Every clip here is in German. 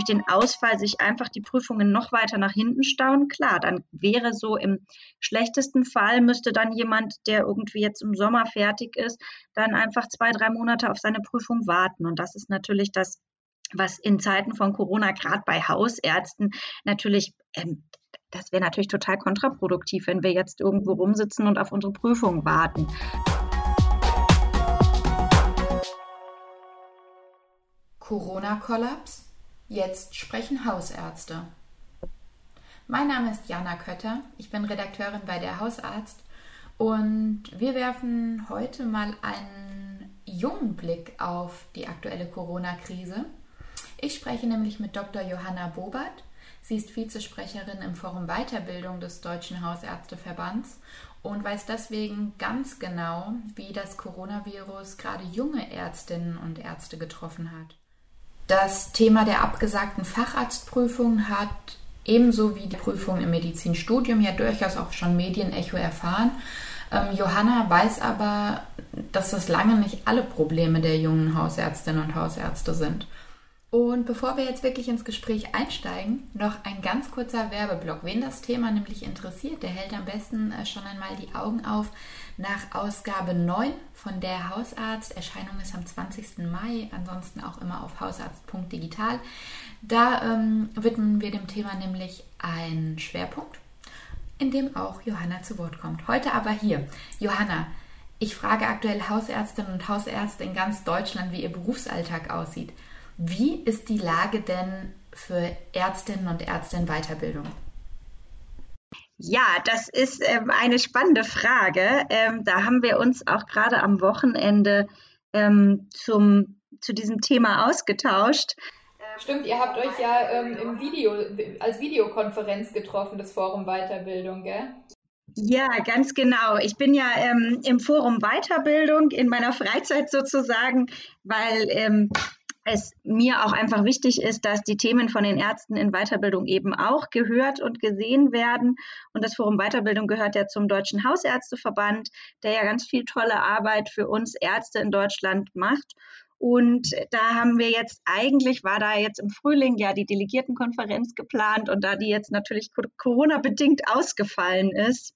durch den Ausfall sich einfach die Prüfungen noch weiter nach hinten stauen, klar, dann wäre so im schlechtesten Fall müsste dann jemand, der irgendwie jetzt im Sommer fertig ist, dann einfach zwei, drei Monate auf seine Prüfung warten. Und das ist natürlich das, was in Zeiten von Corona gerade bei Hausärzten natürlich ähm, das wäre natürlich total kontraproduktiv, wenn wir jetzt irgendwo rumsitzen und auf unsere Prüfung warten. Corona-Kollaps? Jetzt sprechen Hausärzte. Mein Name ist Jana Kötter, ich bin Redakteurin bei der Hausarzt und wir werfen heute mal einen jungen Blick auf die aktuelle Corona-Krise. Ich spreche nämlich mit Dr. Johanna Bobert. Sie ist Vizesprecherin im Forum Weiterbildung des Deutschen Hausärzteverbands und weiß deswegen ganz genau, wie das Coronavirus gerade junge Ärztinnen und Ärzte getroffen hat. Das Thema der abgesagten Facharztprüfung hat ebenso wie die Prüfung im Medizinstudium ja durchaus auch schon Medienecho erfahren. Ähm, Johanna weiß aber, dass das lange nicht alle Probleme der jungen Hausärztinnen und Hausärzte sind. Und bevor wir jetzt wirklich ins Gespräch einsteigen, noch ein ganz kurzer Werbeblock. Wen das Thema nämlich interessiert, der hält am besten äh, schon einmal die Augen auf nach Ausgabe 9 von der Hausarzt. Erscheinung ist am 20. Mai, ansonsten auch immer auf hausarzt.digital. Da ähm, widmen wir dem Thema nämlich einen Schwerpunkt, in dem auch Johanna zu Wort kommt. Heute aber hier. Johanna, ich frage aktuell Hausärztinnen und Hausärzte in ganz Deutschland, wie ihr Berufsalltag aussieht. Wie ist die Lage denn für Ärztinnen und Ärzte in Weiterbildung? Ja, das ist ähm, eine spannende Frage. Ähm, da haben wir uns auch gerade am Wochenende ähm, zum, zu diesem Thema ausgetauscht. Stimmt, ihr habt euch ja ähm, im Video, als Videokonferenz getroffen, das Forum Weiterbildung, gell? Ja, ganz genau. Ich bin ja ähm, im Forum Weiterbildung in meiner Freizeit sozusagen, weil ähm, es mir auch einfach wichtig ist, dass die Themen von den Ärzten in Weiterbildung eben auch gehört und gesehen werden. Und das Forum Weiterbildung gehört ja zum Deutschen Hausärzteverband, der ja ganz viel tolle Arbeit für uns Ärzte in Deutschland macht. Und da haben wir jetzt eigentlich, war da jetzt im Frühling ja die Delegiertenkonferenz geplant und da die jetzt natürlich Corona-bedingt ausgefallen ist,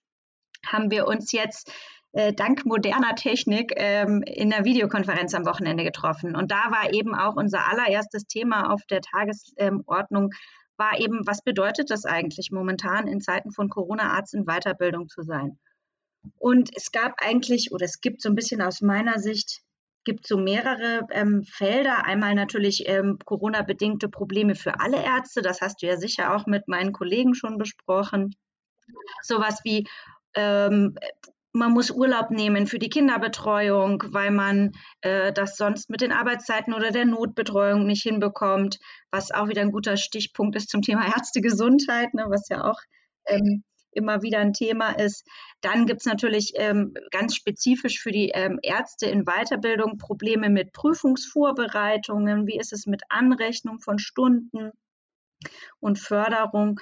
haben wir uns jetzt äh, dank moderner Technik ähm, in der Videokonferenz am Wochenende getroffen. Und da war eben auch unser allererstes Thema auf der Tagesordnung, war eben, was bedeutet das eigentlich momentan in Zeiten von Corona Arzt in Weiterbildung zu sein? Und es gab eigentlich, oder es gibt so ein bisschen aus meiner Sicht, gibt so mehrere ähm, Felder. Einmal natürlich ähm, Corona-bedingte Probleme für alle Ärzte. Das hast du ja sicher auch mit meinen Kollegen schon besprochen. Sowas wie ähm, man muss Urlaub nehmen für die Kinderbetreuung, weil man äh, das sonst mit den Arbeitszeiten oder der Notbetreuung nicht hinbekommt, was auch wieder ein guter Stichpunkt ist zum Thema Ärztegesundheit, ne, was ja auch ähm, immer wieder ein Thema ist. Dann gibt es natürlich ähm, ganz spezifisch für die ähm, Ärzte in Weiterbildung Probleme mit Prüfungsvorbereitungen. Wie ist es mit Anrechnung von Stunden und Förderung?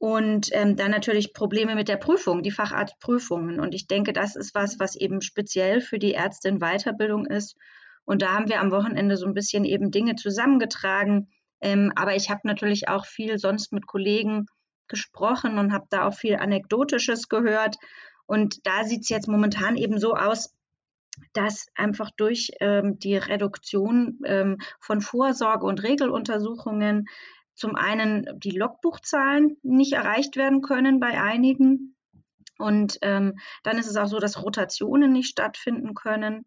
Und ähm, dann natürlich Probleme mit der Prüfung, die Facharztprüfungen. Und ich denke, das ist was, was eben speziell für die Ärzte in Weiterbildung ist. Und da haben wir am Wochenende so ein bisschen eben Dinge zusammengetragen. Ähm, aber ich habe natürlich auch viel sonst mit Kollegen gesprochen und habe da auch viel Anekdotisches gehört. Und da sieht es jetzt momentan eben so aus, dass einfach durch ähm, die Reduktion ähm, von Vorsorge- und Regeluntersuchungen zum einen die Logbuchzahlen nicht erreicht werden können bei einigen. Und ähm, dann ist es auch so, dass Rotationen nicht stattfinden können.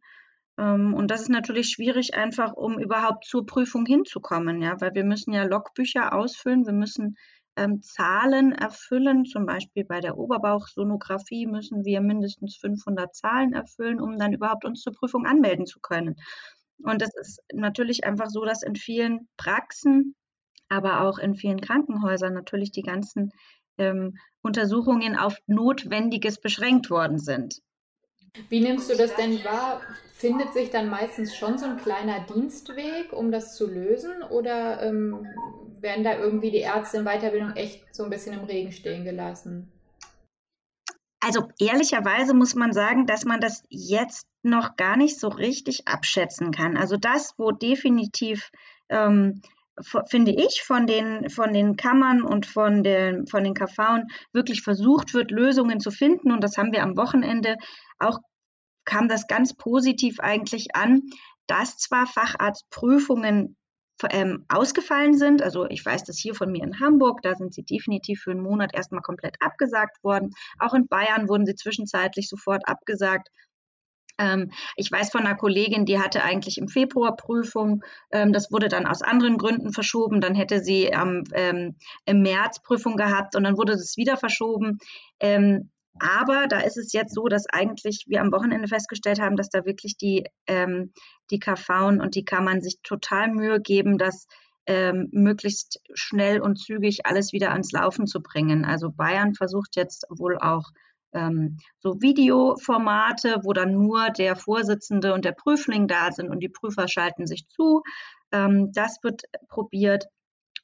Ähm, und das ist natürlich schwierig, einfach um überhaupt zur Prüfung hinzukommen, ja, weil wir müssen ja Logbücher ausfüllen, wir müssen ähm, Zahlen erfüllen. Zum Beispiel bei der Oberbauchsonographie müssen wir mindestens 500 Zahlen erfüllen, um dann überhaupt uns zur Prüfung anmelden zu können. Und es ist natürlich einfach so, dass in vielen Praxen aber auch in vielen Krankenhäusern natürlich die ganzen ähm, Untersuchungen auf Notwendiges beschränkt worden sind. Wie nimmst du das denn wahr? Findet sich dann meistens schon so ein kleiner Dienstweg, um das zu lösen? Oder ähm, werden da irgendwie die Ärzte in Weiterbildung echt so ein bisschen im Regen stehen gelassen? Also ehrlicherweise muss man sagen, dass man das jetzt noch gar nicht so richtig abschätzen kann. Also das, wo definitiv ähm, finde ich, von den, von den Kammern und von den, von den KV wirklich versucht wird, Lösungen zu finden. Und das haben wir am Wochenende auch, kam das ganz positiv eigentlich an, dass zwar Facharztprüfungen ähm, ausgefallen sind. Also ich weiß das hier von mir in Hamburg, da sind sie definitiv für einen Monat erstmal komplett abgesagt worden. Auch in Bayern wurden sie zwischenzeitlich sofort abgesagt. Ähm, ich weiß von einer Kollegin, die hatte eigentlich im Februar Prüfung. Ähm, das wurde dann aus anderen Gründen verschoben. Dann hätte sie ähm, im März Prüfung gehabt und dann wurde das wieder verschoben. Aber da ist es jetzt so, dass eigentlich wir am Wochenende festgestellt haben, dass da wirklich die, die KV und die Kammern sich total Mühe geben, dass ähm, möglichst schnell und zügig alles wieder ans Laufen zu bringen. Also Bayern versucht jetzt wohl auch ähm, so Videoformate, wo dann nur der Vorsitzende und der Prüfling da sind und die Prüfer schalten sich zu. Ähm, das wird probiert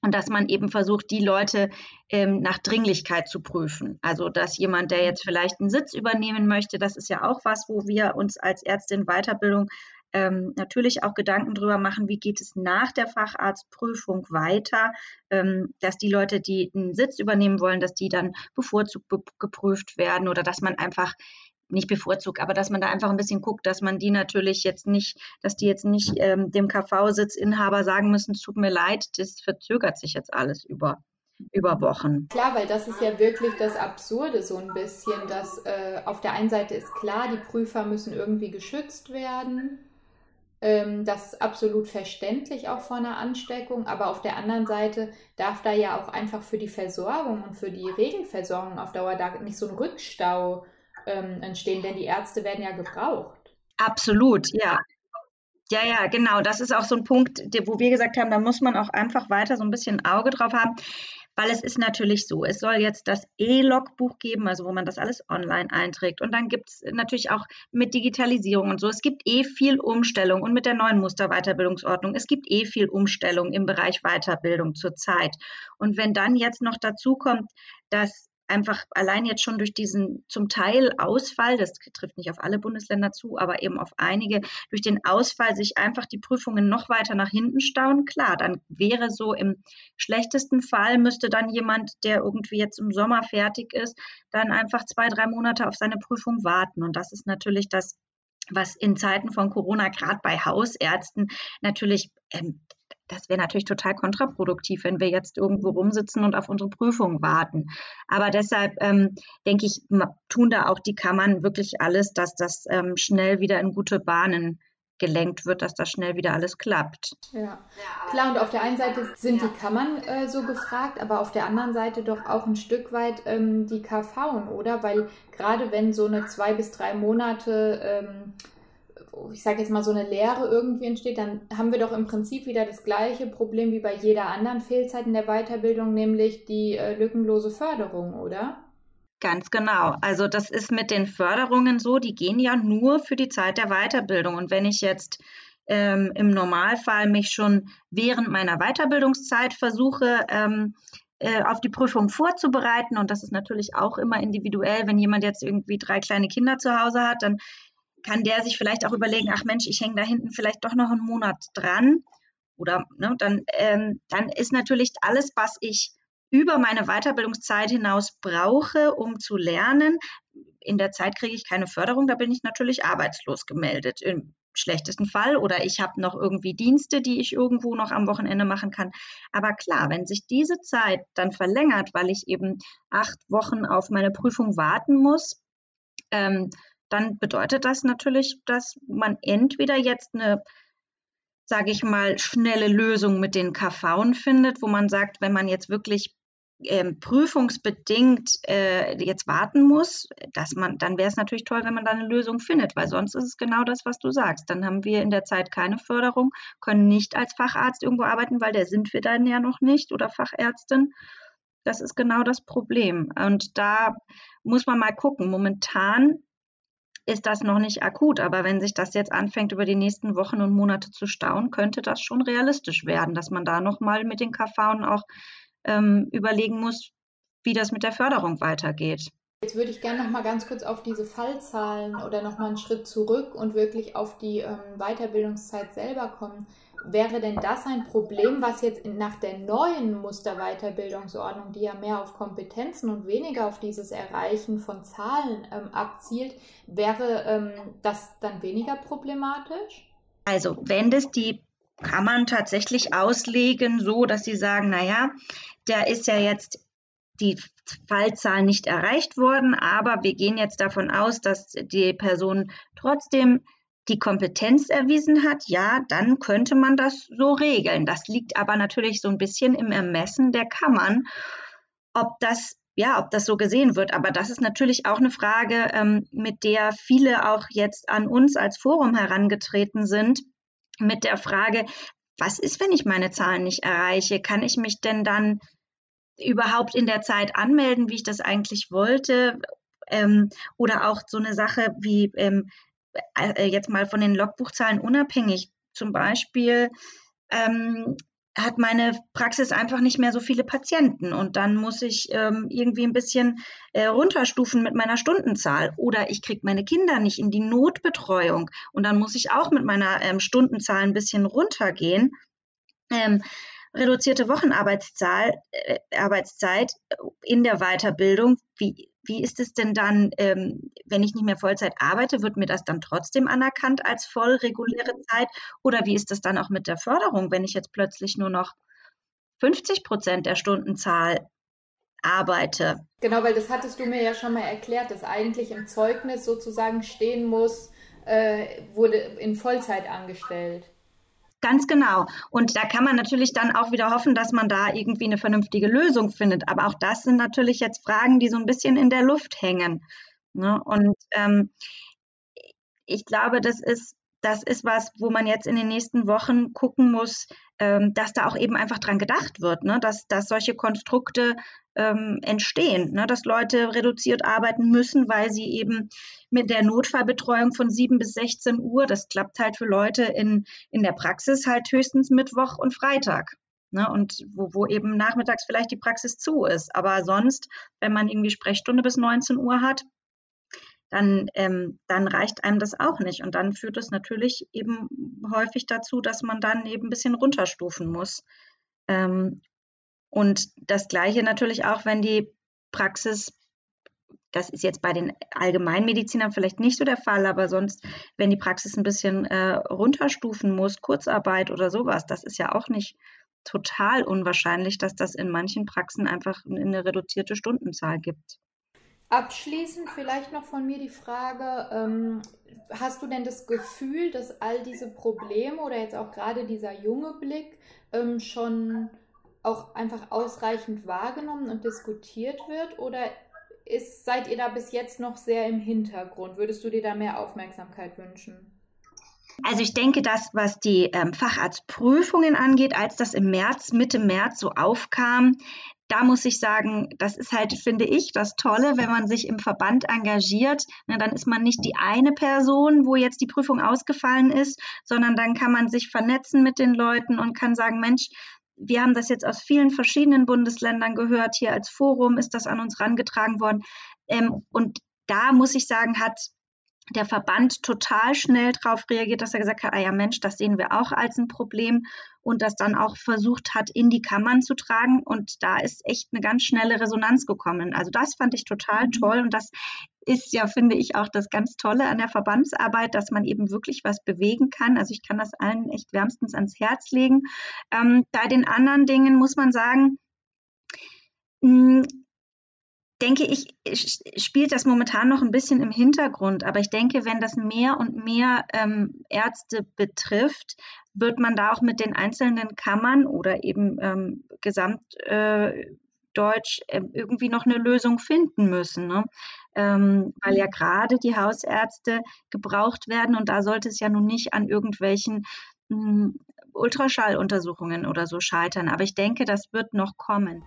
und dass man eben versucht, die Leute ähm, nach Dringlichkeit zu prüfen. Also, dass jemand, der jetzt vielleicht einen Sitz übernehmen möchte, das ist ja auch was, wo wir uns als Ärztin Weiterbildung ähm, natürlich auch Gedanken darüber machen, wie geht es nach der Facharztprüfung weiter, ähm, dass die Leute, die einen Sitz übernehmen wollen, dass die dann bevorzugt geprüft werden oder dass man einfach nicht bevorzugt, aber dass man da einfach ein bisschen guckt, dass man die natürlich jetzt nicht, dass die jetzt nicht ähm, dem KV-Sitzinhaber sagen müssen, tut mir leid, das verzögert sich jetzt alles über über Wochen. Klar, weil das ist ja wirklich das Absurde so ein bisschen, dass äh, auf der einen Seite ist klar, die Prüfer müssen irgendwie geschützt werden. Ähm, das ist absolut verständlich auch vor einer Ansteckung, aber auf der anderen Seite darf da ja auch einfach für die Versorgung und für die Regelversorgung auf Dauer da nicht so ein Rückstau äh, ähm, entstehen, denn die Ärzte werden ja gebraucht. Absolut, ja. Ja, ja, genau. Das ist auch so ein Punkt, wo wir gesagt haben, da muss man auch einfach weiter so ein bisschen Auge drauf haben, weil es ist natürlich so, es soll jetzt das E-Logbuch geben, also wo man das alles online einträgt. Und dann gibt es natürlich auch mit Digitalisierung und so, es gibt eh viel Umstellung und mit der neuen Musterweiterbildungsordnung, es gibt eh viel Umstellung im Bereich Weiterbildung zurzeit. Und wenn dann jetzt noch dazu kommt, dass einfach allein jetzt schon durch diesen zum Teil Ausfall, das trifft nicht auf alle Bundesländer zu, aber eben auf einige, durch den Ausfall sich einfach die Prüfungen noch weiter nach hinten stauen. Klar, dann wäre so im schlechtesten Fall, müsste dann jemand, der irgendwie jetzt im Sommer fertig ist, dann einfach zwei, drei Monate auf seine Prüfung warten. Und das ist natürlich das was in Zeiten von Corona gerade bei Hausärzten natürlich ähm, das wäre natürlich total kontraproduktiv, wenn wir jetzt irgendwo rumsitzen und auf unsere Prüfung warten. Aber deshalb ähm, denke ich, tun da auch die Kammern wirklich alles, dass das ähm, schnell wieder in gute Bahnen gelenkt wird, dass das schnell wieder alles klappt. Ja, klar. Und auf der einen Seite sind die Kammern äh, so gefragt, aber auf der anderen Seite doch auch ein Stück weit ähm, die KV, oder? Weil gerade wenn so eine zwei bis drei Monate ähm, ich sage jetzt mal, so eine Lehre irgendwie entsteht, dann haben wir doch im Prinzip wieder das gleiche Problem wie bei jeder anderen Fehlzeit in der Weiterbildung, nämlich die äh, lückenlose Förderung, oder? Ganz genau. Also das ist mit den Förderungen so, die gehen ja nur für die Zeit der Weiterbildung. Und wenn ich jetzt ähm, im Normalfall mich schon während meiner Weiterbildungszeit versuche, ähm, äh, auf die Prüfung vorzubereiten, und das ist natürlich auch immer individuell, wenn jemand jetzt irgendwie drei kleine Kinder zu Hause hat, dann kann der sich vielleicht auch überlegen, ach Mensch, ich hänge da hinten vielleicht doch noch einen Monat dran. Oder ne, dann, ähm, dann ist natürlich alles, was ich über meine Weiterbildungszeit hinaus brauche, um zu lernen. In der Zeit kriege ich keine Förderung, da bin ich natürlich arbeitslos gemeldet im schlechtesten Fall oder ich habe noch irgendwie Dienste, die ich irgendwo noch am Wochenende machen kann. Aber klar, wenn sich diese Zeit dann verlängert, weil ich eben acht Wochen auf meine Prüfung warten muss, ähm, dann bedeutet das natürlich, dass man entweder jetzt eine, sage ich mal, schnelle Lösung mit den KV findet, wo man sagt, wenn man jetzt wirklich ähm, prüfungsbedingt äh, jetzt warten muss, dass man, dann wäre es natürlich toll, wenn man da eine Lösung findet, weil sonst ist es genau das, was du sagst. Dann haben wir in der Zeit keine Förderung, können nicht als Facharzt irgendwo arbeiten, weil der sind wir dann ja noch nicht oder Fachärztin. Das ist genau das Problem. Und da muss man mal gucken. Momentan ist das noch nicht akut. Aber wenn sich das jetzt anfängt, über die nächsten Wochen und Monate zu stauen, könnte das schon realistisch werden, dass man da nochmal mit den KV auch ähm, überlegen muss, wie das mit der Förderung weitergeht. Jetzt würde ich gerne noch mal ganz kurz auf diese Fallzahlen oder noch mal einen Schritt zurück und wirklich auf die ähm, Weiterbildungszeit selber kommen. Wäre denn das ein Problem, was jetzt nach der neuen Musterweiterbildungsordnung, die ja mehr auf Kompetenzen und weniger auf dieses Erreichen von Zahlen ähm, abzielt, wäre ähm, das dann weniger problematisch? Also, wenn das die kann man tatsächlich auslegen, so dass sie sagen, naja, der ist ja jetzt die Fallzahl nicht erreicht worden, aber wir gehen jetzt davon aus, dass die Person trotzdem die Kompetenz erwiesen hat, ja, dann könnte man das so regeln. Das liegt aber natürlich so ein bisschen im Ermessen der Kammern, ob das ja, ob das so gesehen wird. Aber das ist natürlich auch eine Frage, ähm, mit der viele auch jetzt an uns als Forum herangetreten sind, mit der Frage, was ist, wenn ich meine Zahlen nicht erreiche? Kann ich mich denn dann überhaupt in der Zeit anmelden, wie ich das eigentlich wollte? Ähm, oder auch so eine Sache wie ähm, äh, jetzt mal von den Logbuchzahlen unabhängig. Zum Beispiel ähm, hat meine Praxis einfach nicht mehr so viele Patienten und dann muss ich ähm, irgendwie ein bisschen äh, runterstufen mit meiner Stundenzahl oder ich kriege meine Kinder nicht in die Notbetreuung und dann muss ich auch mit meiner ähm, Stundenzahl ein bisschen runtergehen. Ähm, reduzierte Wochenarbeitszahl, äh, in der Weiterbildung, wie, wie ist es denn dann, ähm, wenn ich nicht mehr Vollzeit arbeite, wird mir das dann trotzdem anerkannt als voll reguläre Zeit? Oder wie ist das dann auch mit der Förderung, wenn ich jetzt plötzlich nur noch 50 Prozent der Stundenzahl arbeite? Genau, weil das hattest du mir ja schon mal erklärt, dass eigentlich im Zeugnis sozusagen stehen muss, äh, wurde in Vollzeit angestellt. Ganz genau. Und da kann man natürlich dann auch wieder hoffen, dass man da irgendwie eine vernünftige Lösung findet. Aber auch das sind natürlich jetzt Fragen, die so ein bisschen in der Luft hängen. Ne? Und ähm, ich glaube, das ist, das ist was, wo man jetzt in den nächsten Wochen gucken muss, ähm, dass da auch eben einfach dran gedacht wird, ne? dass, dass solche Konstrukte ähm, entstehen, ne? dass Leute reduziert arbeiten müssen, weil sie eben mit der Notfallbetreuung von 7 bis 16 Uhr, das klappt halt für Leute in, in der Praxis halt höchstens Mittwoch und Freitag. Ne, und wo, wo eben nachmittags vielleicht die Praxis zu ist. Aber sonst, wenn man irgendwie Sprechstunde bis 19 Uhr hat, dann, ähm, dann reicht einem das auch nicht. Und dann führt es natürlich eben häufig dazu, dass man dann eben ein bisschen runterstufen muss. Ähm, und das Gleiche natürlich auch, wenn die Praxis, das ist jetzt bei den Allgemeinmedizinern vielleicht nicht so der Fall, aber sonst, wenn die Praxis ein bisschen äh, runterstufen muss, Kurzarbeit oder sowas, das ist ja auch nicht total unwahrscheinlich, dass das in manchen Praxen einfach eine reduzierte Stundenzahl gibt. Abschließend vielleicht noch von mir die Frage, ähm, hast du denn das Gefühl, dass all diese Probleme oder jetzt auch gerade dieser junge Blick ähm, schon auch einfach ausreichend wahrgenommen und diskutiert wird? Oder ist, seid ihr da bis jetzt noch sehr im Hintergrund? Würdest du dir da mehr Aufmerksamkeit wünschen? Also ich denke, das, was die ähm, Facharztprüfungen angeht, als das im März, Mitte März so aufkam, da muss ich sagen, das ist halt, finde ich, das Tolle, wenn man sich im Verband engagiert. Na, dann ist man nicht die eine Person, wo jetzt die Prüfung ausgefallen ist, sondern dann kann man sich vernetzen mit den Leuten und kann sagen, Mensch, wir haben das jetzt aus vielen verschiedenen Bundesländern gehört. Hier als Forum ist das an uns rangetragen worden. Ähm, und da muss ich sagen, hat der Verband total schnell darauf reagiert, dass er gesagt hat, ah ja Mensch, das sehen wir auch als ein Problem und das dann auch versucht hat, in die Kammern zu tragen. Und da ist echt eine ganz schnelle Resonanz gekommen. Also das fand ich total mhm. toll und das ist ja, finde ich, auch das ganz Tolle an der Verbandsarbeit, dass man eben wirklich was bewegen kann. Also ich kann das allen echt wärmstens ans Herz legen. Ähm, bei den anderen Dingen muss man sagen, mh, hm, denke ich, spielt das momentan noch ein bisschen im Hintergrund. Aber ich denke, wenn das mehr und mehr ähm, Ärzte betrifft, wird man da auch mit den einzelnen Kammern oder eben ähm, gesamtdeutsch äh, irgendwie noch eine Lösung finden müssen. Ne? Ähm, weil ja gerade die Hausärzte gebraucht werden und da sollte es ja nun nicht an irgendwelchen mh, hm, Ultraschalluntersuchungen oder so scheitern. Aber ich denke, das wird noch kommen.